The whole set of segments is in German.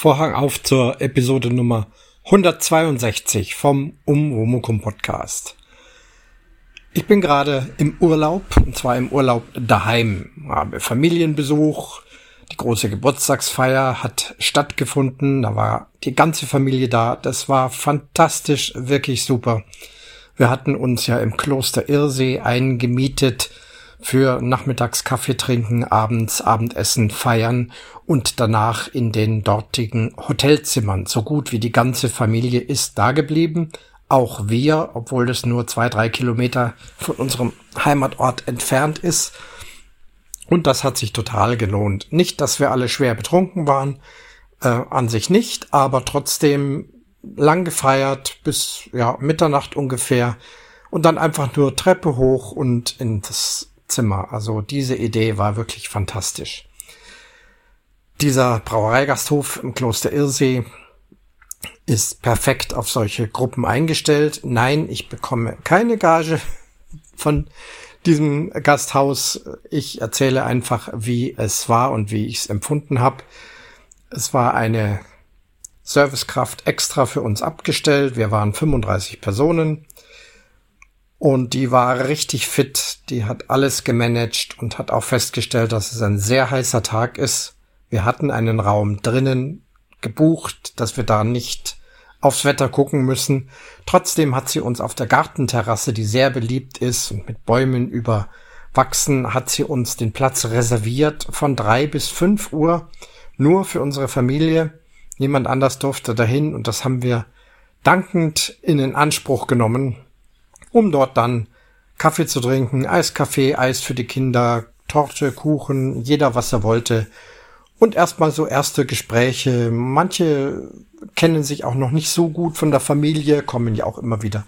Vorhang auf zur Episode Nummer 162 vom Umwomukum Podcast. Ich bin gerade im Urlaub, und zwar im Urlaub daheim. Habe Familienbesuch, die große Geburtstagsfeier hat stattgefunden, da war die ganze Familie da. Das war fantastisch, wirklich super. Wir hatten uns ja im Kloster Irsee eingemietet für nachmittags Kaffee trinken, abends Abendessen feiern und danach in den dortigen Hotelzimmern. So gut wie die ganze Familie ist da geblieben. Auch wir, obwohl das nur zwei, drei Kilometer von unserem Heimatort entfernt ist. Und das hat sich total gelohnt. Nicht, dass wir alle schwer betrunken waren, äh, an sich nicht, aber trotzdem lang gefeiert bis ja Mitternacht ungefähr und dann einfach nur Treppe hoch und in das Zimmer. Also diese Idee war wirklich fantastisch. Dieser Brauereigasthof im Kloster Irsee ist perfekt auf solche Gruppen eingestellt. Nein, ich bekomme keine Gage von diesem Gasthaus. Ich erzähle einfach, wie es war und wie ich es empfunden habe. Es war eine Servicekraft extra für uns abgestellt. Wir waren 35 Personen. Und die war richtig fit, die hat alles gemanagt und hat auch festgestellt, dass es ein sehr heißer Tag ist. Wir hatten einen Raum drinnen gebucht, dass wir da nicht aufs Wetter gucken müssen. Trotzdem hat sie uns auf der Gartenterrasse, die sehr beliebt ist und mit Bäumen überwachsen, hat sie uns den Platz reserviert von drei bis fünf Uhr nur für unsere Familie. Niemand anders durfte dahin und das haben wir dankend in Anspruch genommen um dort dann Kaffee zu trinken, Eiskaffee, Eis für die Kinder, Torte, Kuchen, jeder was er wollte. Und erstmal so erste Gespräche. Manche kennen sich auch noch nicht so gut von der Familie, kommen ja auch immer wieder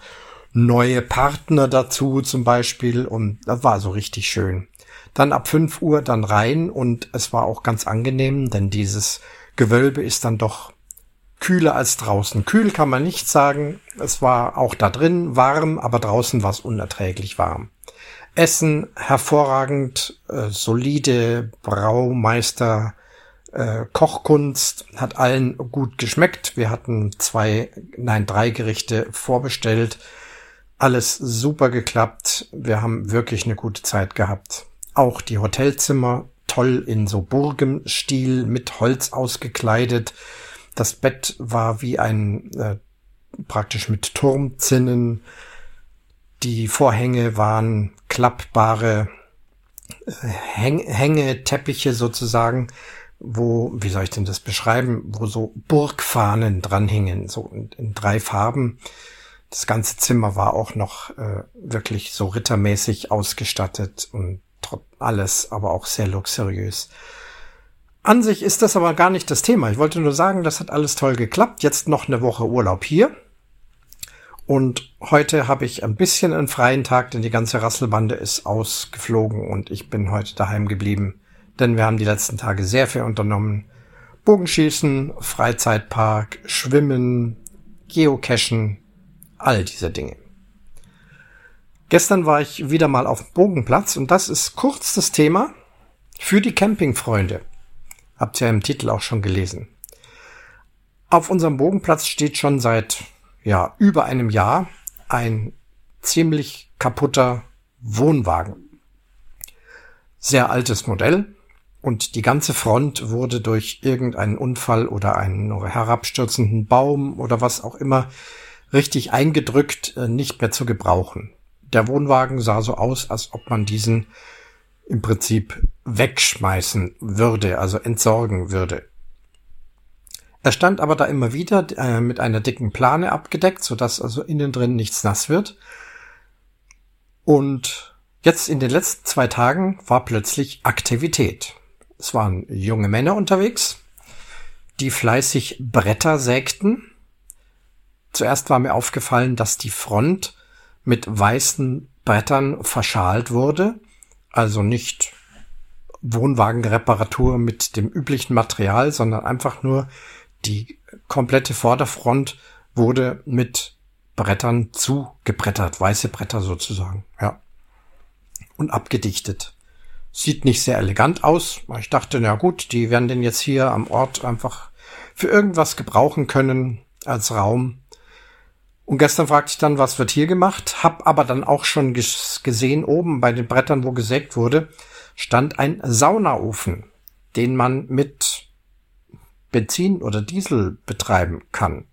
neue Partner dazu zum Beispiel. Und das war so richtig schön. Dann ab fünf Uhr dann rein und es war auch ganz angenehm, denn dieses Gewölbe ist dann doch kühler als draußen. Kühl kann man nicht sagen. Es war auch da drin warm, aber draußen war es unerträglich warm. Essen hervorragend, äh, solide Braumeister, äh, Kochkunst, hat allen gut geschmeckt. Wir hatten zwei, nein, drei Gerichte vorbestellt. Alles super geklappt. Wir haben wirklich eine gute Zeit gehabt. Auch die Hotelzimmer toll in so Burgenstil mit Holz ausgekleidet. Das Bett war wie ein äh, praktisch mit Turmzinnen. Die Vorhänge waren klappbare äh, Häng Hängeteppiche sozusagen, wo, wie soll ich denn das beschreiben, wo so Burgfahnen dran hingen, so in, in drei Farben. Das ganze Zimmer war auch noch äh, wirklich so rittermäßig ausgestattet und alles, aber auch sehr luxuriös. An sich ist das aber gar nicht das Thema. Ich wollte nur sagen, das hat alles toll geklappt. Jetzt noch eine Woche Urlaub hier. Und heute habe ich ein bisschen einen freien Tag, denn die ganze Rasselbande ist ausgeflogen und ich bin heute daheim geblieben. Denn wir haben die letzten Tage sehr viel unternommen. Bogenschießen, Freizeitpark, Schwimmen, Geocachen, all diese Dinge. Gestern war ich wieder mal auf dem Bogenplatz und das ist kurz das Thema für die Campingfreunde. Habt ihr im Titel auch schon gelesen. Auf unserem Bogenplatz steht schon seit ja, über einem Jahr ein ziemlich kaputter Wohnwagen. Sehr altes Modell und die ganze Front wurde durch irgendeinen Unfall oder einen herabstürzenden Baum oder was auch immer richtig eingedrückt, äh, nicht mehr zu gebrauchen. Der Wohnwagen sah so aus, als ob man diesen im Prinzip wegschmeißen würde, also entsorgen würde. Er stand aber da immer wieder äh, mit einer dicken Plane abgedeckt, sodass also innen drin nichts nass wird. Und jetzt in den letzten zwei Tagen war plötzlich Aktivität. Es waren junge Männer unterwegs, die fleißig Bretter sägten. Zuerst war mir aufgefallen, dass die Front mit weißen Brettern verschalt wurde also nicht Wohnwagenreparatur mit dem üblichen Material, sondern einfach nur die komplette Vorderfront wurde mit Brettern zugebrettert, weiße Bretter sozusagen, ja. Und abgedichtet. Sieht nicht sehr elegant aus. Ich dachte, na gut, die werden den jetzt hier am Ort einfach für irgendwas gebrauchen können als Raum. Und gestern fragte ich dann, was wird hier gemacht, hab aber dann auch schon gesehen, oben bei den Brettern, wo gesägt wurde, stand ein Saunaofen, den man mit Benzin oder Diesel betreiben kann.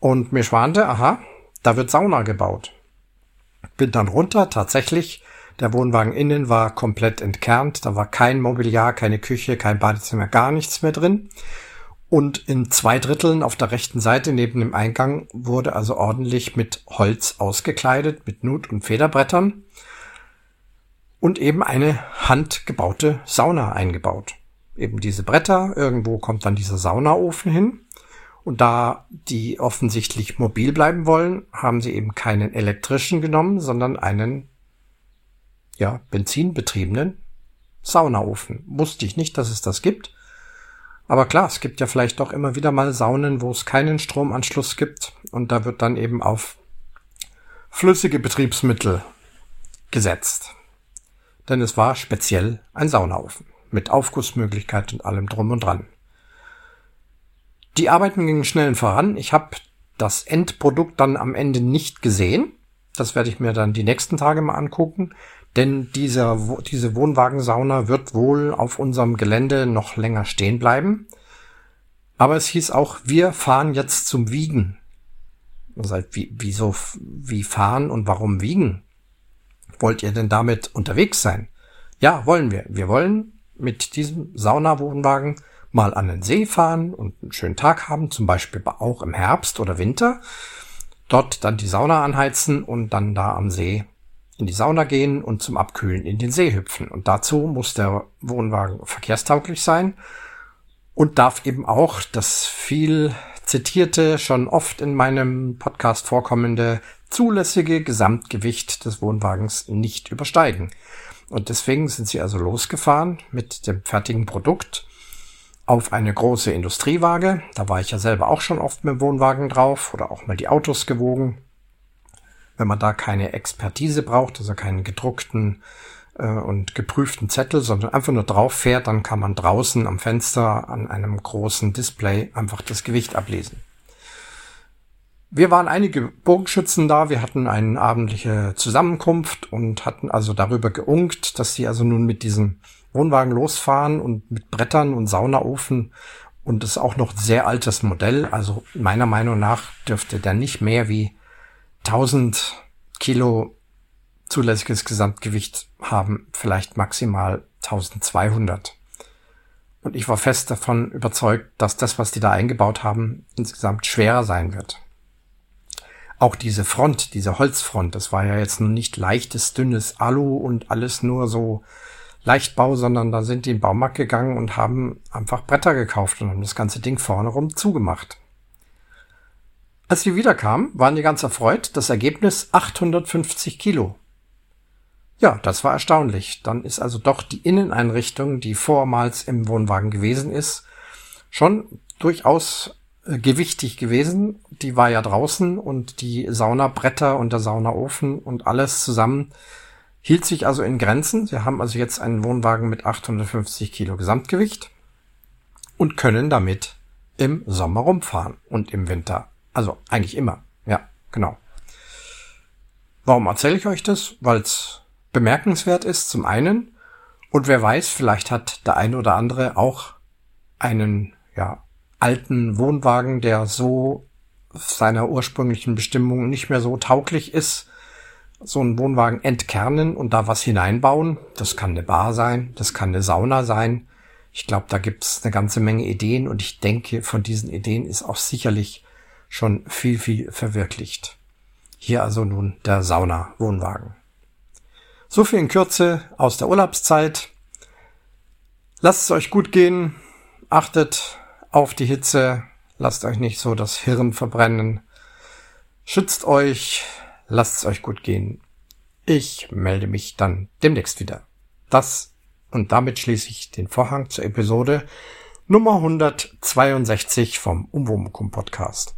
Und mir schwante, aha, da wird Sauna gebaut. Bin dann runter, tatsächlich. Der Wohnwagen innen war komplett entkernt. Da war kein Mobiliar, keine Küche, kein Badezimmer, gar nichts mehr drin. Und in zwei Dritteln auf der rechten Seite neben dem Eingang wurde also ordentlich mit Holz ausgekleidet, mit Nut- und Federbrettern und eben eine handgebaute Sauna eingebaut. Eben diese Bretter, irgendwo kommt dann dieser Saunaofen hin. Und da die offensichtlich mobil bleiben wollen, haben sie eben keinen elektrischen genommen, sondern einen, ja, benzinbetriebenen Saunaofen. Wusste ich nicht, dass es das gibt. Aber klar, es gibt ja vielleicht doch immer wieder mal Saunen, wo es keinen Stromanschluss gibt und da wird dann eben auf flüssige Betriebsmittel gesetzt. Denn es war speziell ein Saunaofen mit Aufgussmöglichkeit und allem drum und dran. Die Arbeiten gingen schnell voran. Ich habe das Endprodukt dann am Ende nicht gesehen. Das werde ich mir dann die nächsten Tage mal angucken. Denn dieser, diese Wohnwagensauna wird wohl auf unserem Gelände noch länger stehen bleiben. Aber es hieß auch, wir fahren jetzt zum Wiegen. Seid, wie, wieso, wie fahren und warum wiegen? Wollt ihr denn damit unterwegs sein? Ja, wollen wir. Wir wollen mit diesem Saunawohnwagen mal an den See fahren und einen schönen Tag haben, zum Beispiel auch im Herbst oder Winter. Dort dann die Sauna anheizen und dann da am See in die Sauna gehen und zum Abkühlen in den See hüpfen. Und dazu muss der Wohnwagen verkehrstauglich sein und darf eben auch das viel zitierte, schon oft in meinem Podcast vorkommende zulässige Gesamtgewicht des Wohnwagens nicht übersteigen. Und deswegen sind sie also losgefahren mit dem fertigen Produkt auf eine große Industriewaage. Da war ich ja selber auch schon oft mit dem Wohnwagen drauf oder auch mal die Autos gewogen wenn man da keine Expertise braucht, also keinen gedruckten äh, und geprüften Zettel, sondern einfach nur drauf fährt, dann kann man draußen am Fenster an einem großen Display einfach das Gewicht ablesen. Wir waren einige Bogenschützen da, wir hatten eine abendliche Zusammenkunft und hatten also darüber geunkt, dass sie also nun mit diesem Wohnwagen losfahren und mit Brettern und Saunaofen und das ist auch noch sehr altes Modell. Also meiner Meinung nach dürfte der nicht mehr wie 1000 Kilo zulässiges Gesamtgewicht haben, vielleicht maximal 1200. Und ich war fest davon überzeugt, dass das, was die da eingebaut haben, insgesamt schwerer sein wird. Auch diese Front, diese Holzfront, das war ja jetzt nur nicht leichtes, dünnes Alu und alles nur so Leichtbau, sondern da sind die in den Baumarkt gegangen und haben einfach Bretter gekauft und haben das ganze Ding vorne rum zugemacht. Als wir wiederkamen, waren die ganz erfreut. Das Ergebnis 850 Kilo. Ja, das war erstaunlich. Dann ist also doch die Inneneinrichtung, die vormals im Wohnwagen gewesen ist, schon durchaus äh, gewichtig gewesen. Die war ja draußen und die Saunabretter und der Saunaofen und alles zusammen hielt sich also in Grenzen. Wir haben also jetzt einen Wohnwagen mit 850 Kilo Gesamtgewicht und können damit im Sommer rumfahren und im Winter also eigentlich immer. Ja, genau. Warum erzähle ich euch das? Weil es bemerkenswert ist, zum einen. Und wer weiß, vielleicht hat der eine oder andere auch einen, ja, alten Wohnwagen, der so seiner ursprünglichen Bestimmung nicht mehr so tauglich ist, so einen Wohnwagen entkernen und da was hineinbauen. Das kann eine Bar sein, das kann eine Sauna sein. Ich glaube, da gibt's eine ganze Menge Ideen und ich denke, von diesen Ideen ist auch sicherlich schon viel, viel verwirklicht. Hier also nun der Sauna-Wohnwagen. So viel in Kürze aus der Urlaubszeit. Lasst es euch gut gehen. Achtet auf die Hitze. Lasst euch nicht so das Hirn verbrennen. Schützt euch. Lasst es euch gut gehen. Ich melde mich dann demnächst wieder. Das und damit schließe ich den Vorhang zur Episode Nummer 162 vom Umwomukum Podcast.